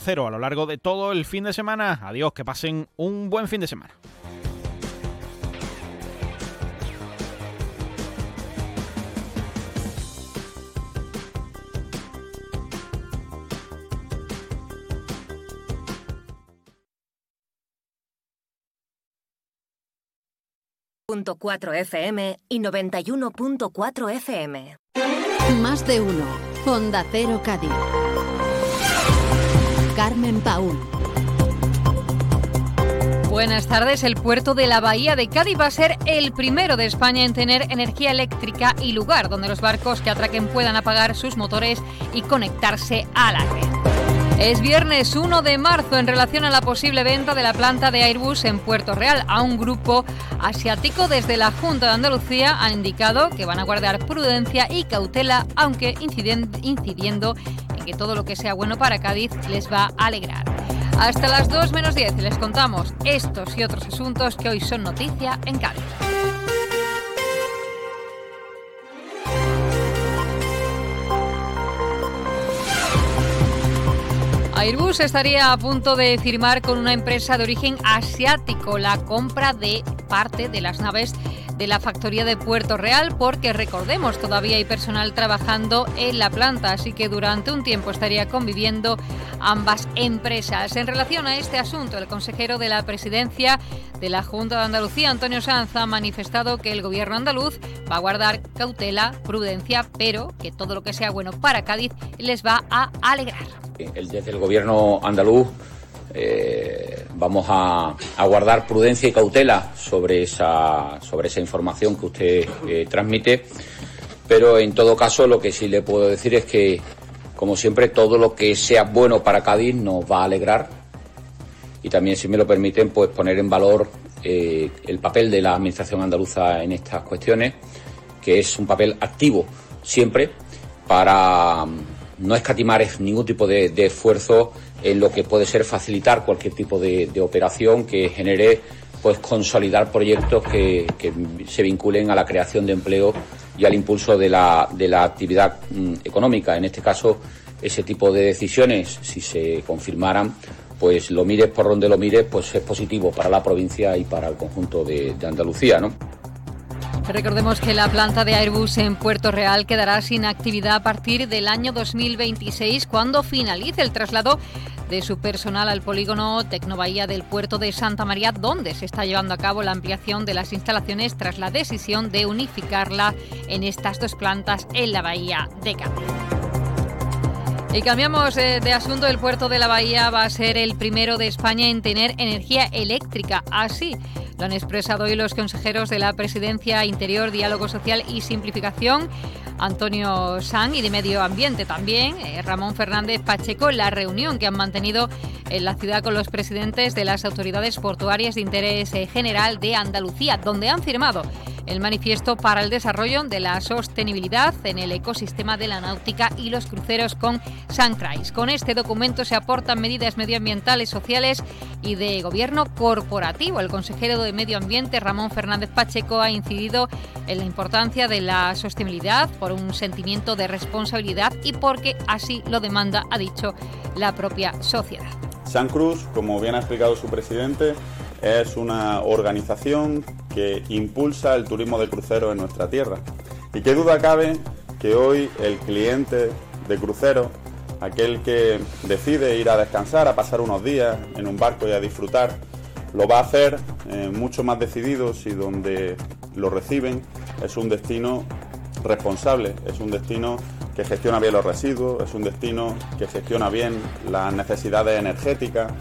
Cero a lo largo de todo el fin de semana. Adiós, que pasen un buen fin de semana. .4 FM y 91.4 FM. Más de uno. Honda Cero Cádiz. Carmen Paul. Buenas tardes. El puerto de la Bahía de Cádiz va a ser el primero de España en tener energía eléctrica y lugar donde los barcos que atraquen puedan apagar sus motores y conectarse a la red. Es viernes 1 de marzo en relación a la posible venta de la planta de Airbus en Puerto Real a un grupo asiático desde la Junta de Andalucía han indicado que van a guardar prudencia y cautela, aunque incidiendo en que todo lo que sea bueno para Cádiz les va a alegrar. Hasta las 2 menos 10 les contamos estos y otros asuntos que hoy son noticia en Cádiz. Airbus estaría a punto de firmar con una empresa de origen asiático la compra de parte de las naves de la factoría de Puerto Real porque recordemos todavía hay personal trabajando en la planta, así que durante un tiempo estaría conviviendo ambas empresas. En relación a este asunto, el consejero de la presidencia de la Junta de Andalucía, Antonio Sanz, ha manifestado que el gobierno andaluz va a guardar cautela, prudencia, pero que todo lo que sea bueno para Cádiz les va a alegrar desde el gobierno andaluz eh, vamos a, guardar prudencia y cautela sobre esa, sobre esa información que usted eh, transmite, pero en todo caso lo que sí le puedo decir es que, como siempre, todo lo que sea bueno para Cádiz nos va a alegrar. Y también, si me lo permiten, pues poner en valor eh, el papel de la Administración andaluza en estas cuestiones, que es un papel activo siempre para no escatimar ningún tipo de, esfuerzo en lo que puede ser facilitar cualquier tipo de, operación que genere pues consolidar proyectos que, se vinculen a la creación de empleo y al impulso de la, de la actividad mm, económica. En este caso, ese tipo de decisiones, si se confirmaran, pues lo mires por donde lo mires, pues es positivo para la provincia y para el conjunto de, de Andalucía, ¿no? Recordemos que la planta de Airbus en Puerto Real quedará sin actividad a partir del año 2026, cuando finalice el traslado de su personal al polígono Tecnobahía del puerto de Santa María, donde se está llevando a cabo la ampliación de las instalaciones tras la decisión de unificarla en estas dos plantas en la bahía de Cádiz. Y cambiamos eh, de asunto. El puerto de la Bahía va a ser el primero de España en tener energía eléctrica. Así lo han expresado hoy los consejeros de la Presidencia Interior, Diálogo Social y Simplificación, Antonio San, y de Medio Ambiente también, eh, Ramón Fernández Pacheco, la reunión que han mantenido en la ciudad con los presidentes de las autoridades portuarias de interés eh, general de Andalucía, donde han firmado el manifiesto para el desarrollo de la sostenibilidad en el ecosistema de la náutica y los cruceros con Sancrais. Con este documento se aportan medidas medioambientales, sociales y de gobierno corporativo. El consejero de Medio Ambiente, Ramón Fernández Pacheco, ha incidido en la importancia de la sostenibilidad por un sentimiento de responsabilidad y porque así lo demanda, ha dicho, la propia sociedad. San Cruz, como bien ha explicado su presidente, es una organización que impulsa el turismo de crucero en nuestra tierra. Y qué duda cabe que hoy el cliente de crucero, aquel que decide ir a descansar, a pasar unos días en un barco y a disfrutar, lo va a hacer eh, mucho más decidido si donde lo reciben es un destino responsable, es un destino que gestiona bien los residuos, es un destino que gestiona bien las necesidades energéticas,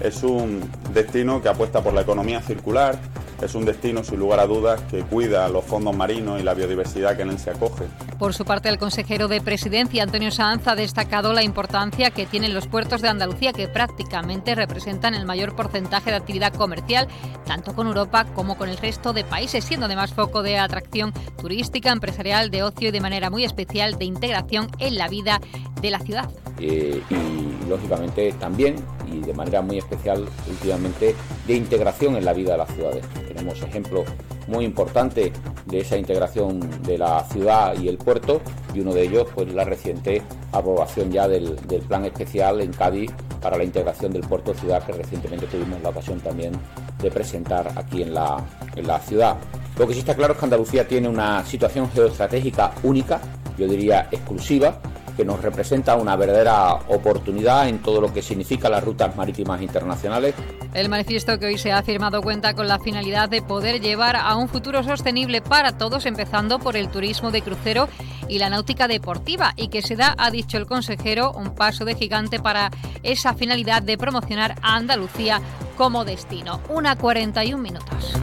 es un destino que apuesta por la economía circular, es un destino, sin lugar a dudas, que cuida los fondos marinos y la biodiversidad que en él se acoge. Por su parte, el consejero de Presidencia, Antonio Sanz, ha destacado la importancia que tienen los puertos de Andalucía, que prácticamente representan el mayor porcentaje de actividad comercial, tanto con Europa como con el resto de países, siendo además foco de atracción turística, empresarial, de ocio y de manera muy especial de integración en la vida de la ciudad. Eh, y lógicamente también y de manera muy especial últimamente de integración en la vida de las ciudades. Tenemos ejemplos muy importantes de esa integración de la ciudad y el puerto y uno de ellos pues la reciente aprobación ya del, plan especial en Cádiz para la integración del puerto ciudad que recientemente tuvimos la ocasión también de presentar aquí en la, en la ciudad. Lo que sí está claro es que Andalucía tiene una situación geoestratégica única, yo diría exclusiva, que nos representa una verdadera oportunidad en todo lo que significa las rutas marítimas internacionales. El manifiesto que hoy se ha firmado cuenta con la finalidad de poder llevar a un futuro sostenible para todos, empezando por el turismo de crucero y la náutica deportiva, y que se da, ha dicho el consejero, un paso de gigante para esa finalidad de promocionar a Andalucía como destino. Una 41 minutos.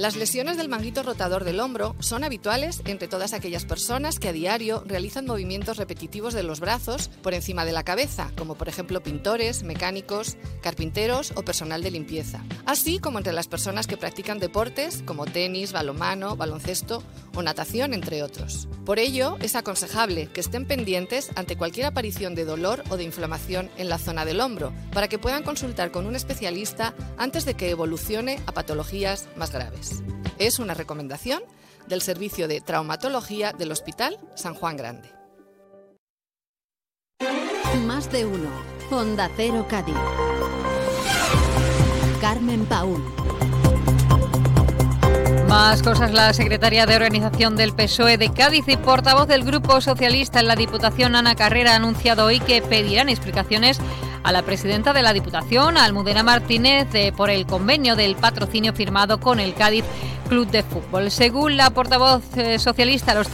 Las lesiones del manguito rotador del hombro son habituales entre todas aquellas personas que a diario realizan movimientos repetitivos de los brazos por encima de la cabeza, como por ejemplo pintores, mecánicos, carpinteros o personal de limpieza, así como entre las personas que practican deportes como tenis, balonmano, baloncesto o natación, entre otros. Por ello, es aconsejable que estén pendientes ante cualquier aparición de dolor o de inflamación en la zona del hombro, para que puedan consultar con un especialista antes de que evolucione a patologías más graves. Es una recomendación del Servicio de Traumatología del Hospital San Juan Grande. Más de uno. Honda Cero Cádiz. Carmen Paul. Más cosas, la secretaria de Organización del PSOE de Cádiz y portavoz del Grupo Socialista en la Diputación, Ana Carrera, ha anunciado hoy que pedirán explicaciones a la presidenta de la Diputación, Almudena Martínez, eh, por el convenio del patrocinio firmado con el Cádiz Club de Fútbol. Según la portavoz eh, socialista, los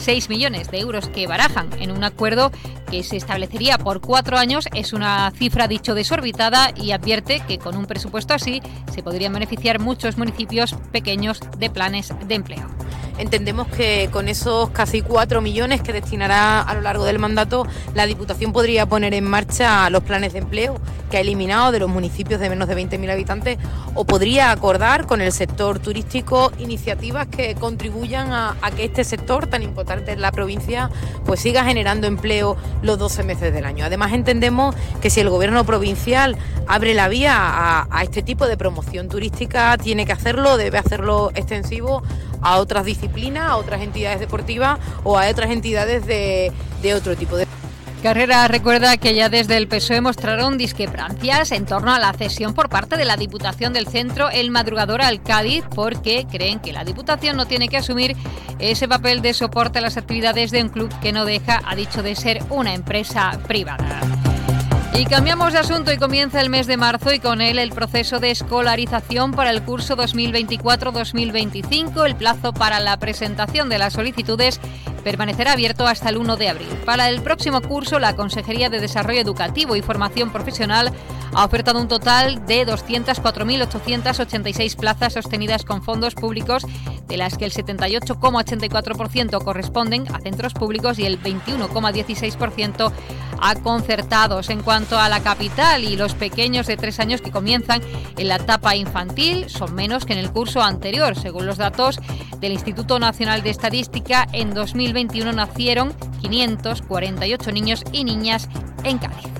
3,6 millones de euros que barajan en un acuerdo que se establecería por cuatro años es una cifra dicho desorbitada y advierte que con un presupuesto así se podrían beneficiar muchos municipios pequeños de planes de empleo. Entendemos que con esos casi 4 millones que destinará a lo largo del mandato, la Diputación podría poner en marcha los planes de empleo que ha eliminado de los municipios de menos de 20.000 habitantes o podría acordar con el sector turístico iniciativas que contribuyan a, a, que este sector tan importante la provincia pues siga generando empleo los 12 meses del año. Además entendemos que si el gobierno provincial abre la vía a, a este tipo de promoción turística, tiene que hacerlo, debe hacerlo extensivo a otras disciplinas, a otras entidades deportivas o a otras entidades de, de otro tipo de... Carrera recuerda que ya desde el PSOE mostraron discrepancias en torno a la cesión por parte de la Diputación del Centro el madrugador al Cádiz porque creen que la Diputación no tiene que asumir ese papel de soporte a las actividades de un club que no deja, ha dicho, de ser una empresa privada. Y cambiamos de asunto y comienza el mes de marzo y con él el proceso de escolarización para el curso 2024-2025. El plazo para la presentación de las solicitudes permanecerá abierto hasta el 1 de abril. Para el próximo curso, la Consejería de Desarrollo Educativo y Formación Profesional ha ofertado un total de 204.886 plazas sostenidas con fondos públicos, de las que el 78,84% corresponden a centros públicos y el 21,16% a concertados. En cuanto a la capital y los pequeños de tres años que comienzan en la etapa infantil, son menos que en el curso anterior. Según los datos del Instituto Nacional de Estadística, en 2021 nacieron 548 niños y niñas en Cádiz.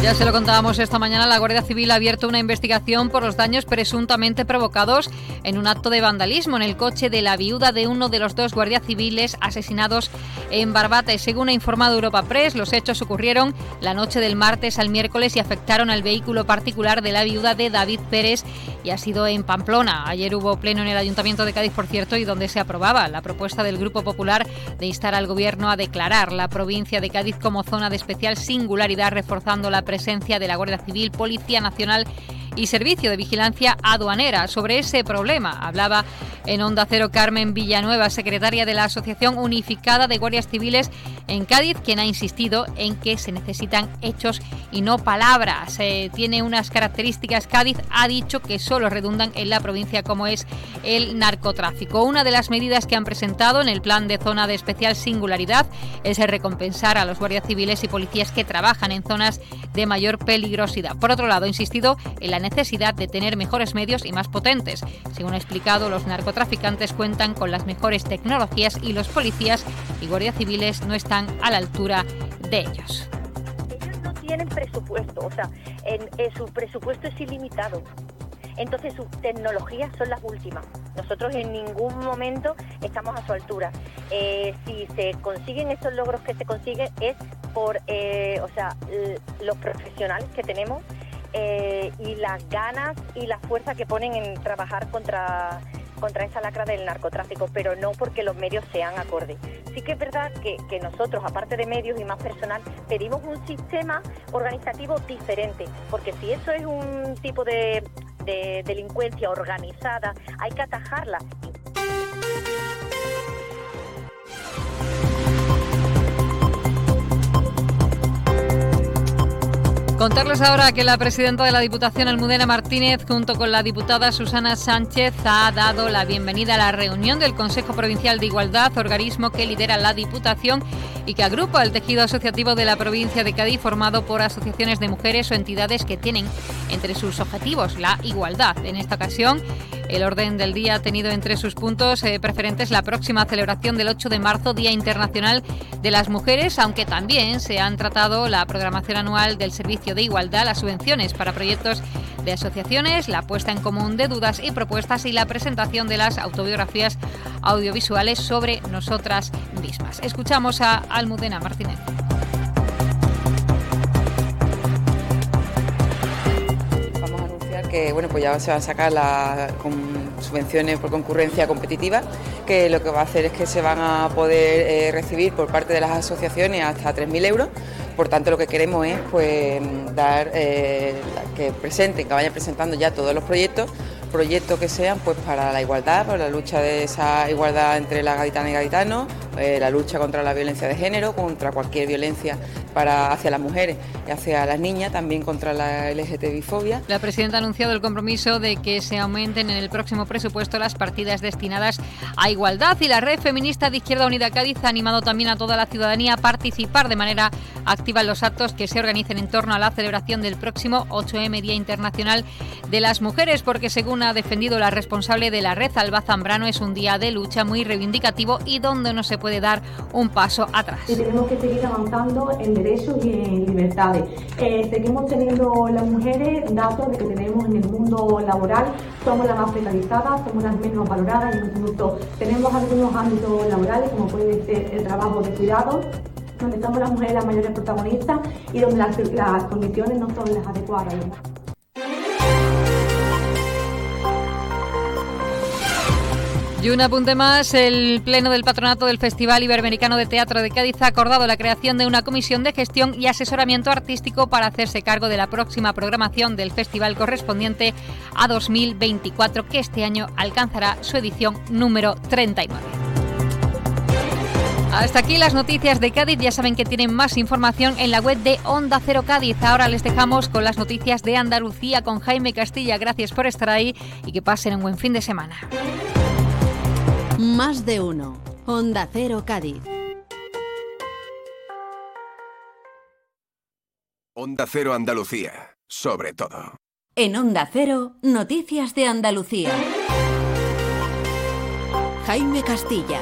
Ya se lo contábamos esta mañana, la Guardia Civil ha abierto una investigación por los daños presuntamente provocados en un acto de vandalismo en el coche de la viuda de uno de los dos guardias civiles asesinados en Barbate. Según ha informado Europa Press, los hechos ocurrieron la noche del martes al miércoles y afectaron al vehículo particular de la viuda de David Pérez y ha sido en Pamplona. Ayer hubo pleno en el Ayuntamiento de Cádiz, por cierto, y donde se aprobaba la propuesta del Grupo Popular de instar al Gobierno a declarar la provincia de Cádiz como zona de especial singularidad, reforzando la presencia de la Guardia Civil, Policía Nacional y Servicio de Vigilancia Aduanera. Sobre ese problema hablaba en Onda Cero Carmen Villanueva, secretaria de la Asociación Unificada de Guardias Civiles en Cádiz, quien ha insistido en que se necesitan hechos y no palabras. Eh, tiene unas características. Cádiz ha dicho que solo redundan en la provincia como es el narcotráfico. Una de las medidas que han presentado en el plan de zona de especial singularidad es recompensar a los guardias civiles y policías que trabajan en zonas de mayor peligrosidad. Por otro lado, ha insistido en la necesidad de tener mejores medios y más potentes. Según ha explicado, los narcotraficantes cuentan con las mejores tecnologías y los policías y guardias civiles no están a la altura de ellos. Ellos no tienen presupuesto, o sea, en, su presupuesto es ilimitado. Entonces sus tecnologías son las últimas. Nosotros en ningún momento estamos a su altura. Eh, si se consiguen esos logros que se consiguen es por, eh, o sea, los profesionales que tenemos eh, y las ganas y la fuerza que ponen en trabajar contra contra esa lacra del narcotráfico, pero no porque los medios sean acordes. Sí que es verdad que, nosotros, aparte de medios y más personal, pedimos un sistema organizativo diferente, porque si eso es un tipo de delincuencia organizada, hay que atajarla. Contarles ahora que la presidenta de la Diputación, Almudena Martínez, junto con la diputada Susana Sánchez, ha dado la bienvenida a la reunión del Consejo Provincial de Igualdad, organismo que lidera la Diputación y que agrupa el tejido asociativo de la provincia de Cádiz, formado por asociaciones de mujeres o entidades que tienen entre sus objetivos la igualdad. En esta ocasión, el orden del día ha tenido entre sus puntos eh, preferentes la próxima celebración del 8 de marzo, Día Internacional de las Mujeres, aunque también se han tratado la programación anual del Servicio de Igualdad, las subvenciones para proyectos de asociaciones, la puesta en común de dudas y propuestas y la presentación de las autobiografías audiovisuales sobre nosotras mismas. Escuchamos a Almudena Martínez. que bueno, pues ya se va a sacar las subvenciones por concurrencia competitiva, que lo que va a hacer es que se van a poder eh, recibir por parte de las asociaciones hasta 3.000 euros. Por tanto, lo que queremos es pues dar eh, que presenten, que vayan presentando ya todos los proyectos proyectos que sean pues para la igualdad, para la lucha de esa igualdad entre la gaditana y gaditanos, eh, la lucha contra la violencia de género, contra cualquier violencia para, hacia las mujeres y hacia las niñas, también contra la LGTBI-fobia. La presidenta ha anunciado el compromiso de que se aumenten en el próximo presupuesto las partidas destinadas a igualdad y la red feminista de Izquierda Unida Cádiz ha animado también a toda la ciudadanía a participar de manera activa en los actos que se organicen en torno a la celebración del próximo 8M Día Internacional de las Mujeres, porque según ha defendido la responsable de la red Alba Zambrano, es un día de lucha muy reivindicativo y donde no se puede dar un paso atrás. tenemos que seguir avanzando en derechos y en libertades. Eh, seguimos teniendo las mujeres datos de que tenemos en el mundo laboral, somos las más precarizadas, somos las menos valoradas, incluso tenemos algunos ámbitos laborales como puede ser el trabajo de cuidados donde somos las mujeres las mayores protagonistas y donde las condiciones no son las adecuadas. Y un apunte más, el Pleno del Patronato del Festival Iberoamericano de Teatro de Cádiz ha acordado la creación de una comisión de gestión y asesoramiento artístico para hacerse cargo de la próxima programación del festival correspondiente a 2024, que este año alcanzará su edición número 39. Hasta aquí las noticias de Cádiz. Ya saben que tienen más información en la web de Onda Cero Cádiz. Ahora les dejamos con las noticias de Andalucía con Jaime Castilla. Gracias por estar ahí y que pasen un buen fin de semana. Más de uno. Onda Cero Cádiz. Onda Cero Andalucía. Sobre todo. En Onda Cero, Noticias de Andalucía. Jaime Castilla.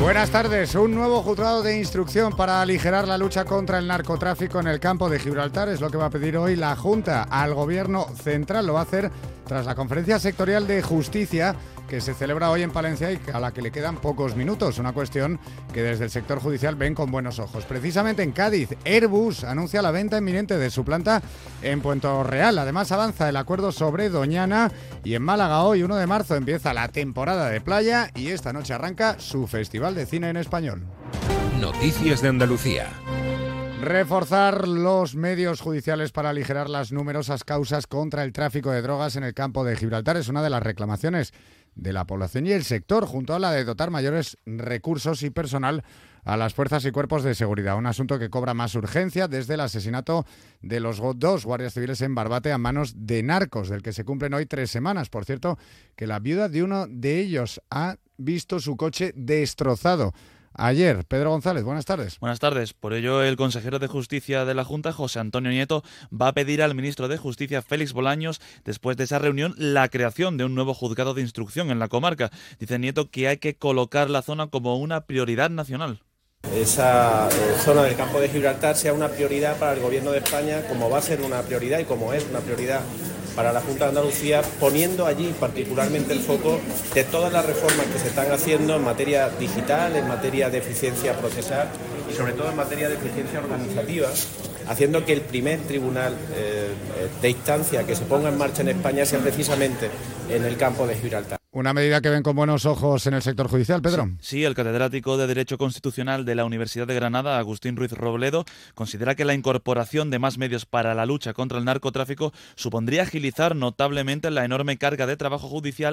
Buenas tardes. Un nuevo juzgado de instrucción para aligerar la lucha contra el narcotráfico en el campo de Gibraltar es lo que va a pedir hoy la Junta al Gobierno Central. Lo va a hacer tras la conferencia sectorial de justicia que se celebra hoy en Palencia y a la que le quedan pocos minutos. Una cuestión que desde el sector judicial ven con buenos ojos. Precisamente en Cádiz, Airbus anuncia la venta inminente de su planta en Puerto Real. Además avanza el acuerdo sobre Doñana y en Málaga hoy, 1 de marzo, empieza la temporada de playa y esta noche arranca su Festival de Cine en Español. Noticias de Andalucía. Reforzar los medios judiciales para aligerar las numerosas causas contra el tráfico de drogas en el campo de Gibraltar es una de las reclamaciones de la población y el sector, junto a la de dotar mayores recursos y personal a las fuerzas y cuerpos de seguridad. Un asunto que cobra más urgencia desde el asesinato de los dos guardias civiles en Barbate a manos de narcos, del que se cumplen hoy tres semanas. Por cierto, que la viuda de uno de ellos ha visto su coche destrozado ayer. Pedro González, buenas tardes. Buenas tardes. Por ello, el consejero de Justicia de la Junta, José Antonio Nieto, va a pedir al ministro de Justicia, Félix Bolaños, después de esa reunión, la creación de un nuevo juzgado de instrucción en la comarca. Dice Nieto que hay que colocar la zona como una prioridad nacional esa eh, zona del campo de Gibraltar sea una prioridad para el Gobierno de España, como va a ser una prioridad y como es una prioridad para la Junta de Andalucía, poniendo allí particularmente el foco de todas las reformas que se están haciendo en materia digital, en materia de eficiencia procesal y sobre todo en materia de eficiencia organizativa, haciendo que el primer tribunal eh, de instancia que se ponga en marcha en España sea precisamente en el campo de Gibraltar. Una medida que ven con buenos ojos en el sector judicial, Pedro. Sí, el catedrático de Derecho Constitucional de la Universidad de Granada, Agustín Ruiz Robledo, considera que la incorporación de más medios para la lucha contra el narcotráfico supondría agilizar notablemente la enorme carga de trabajo judicial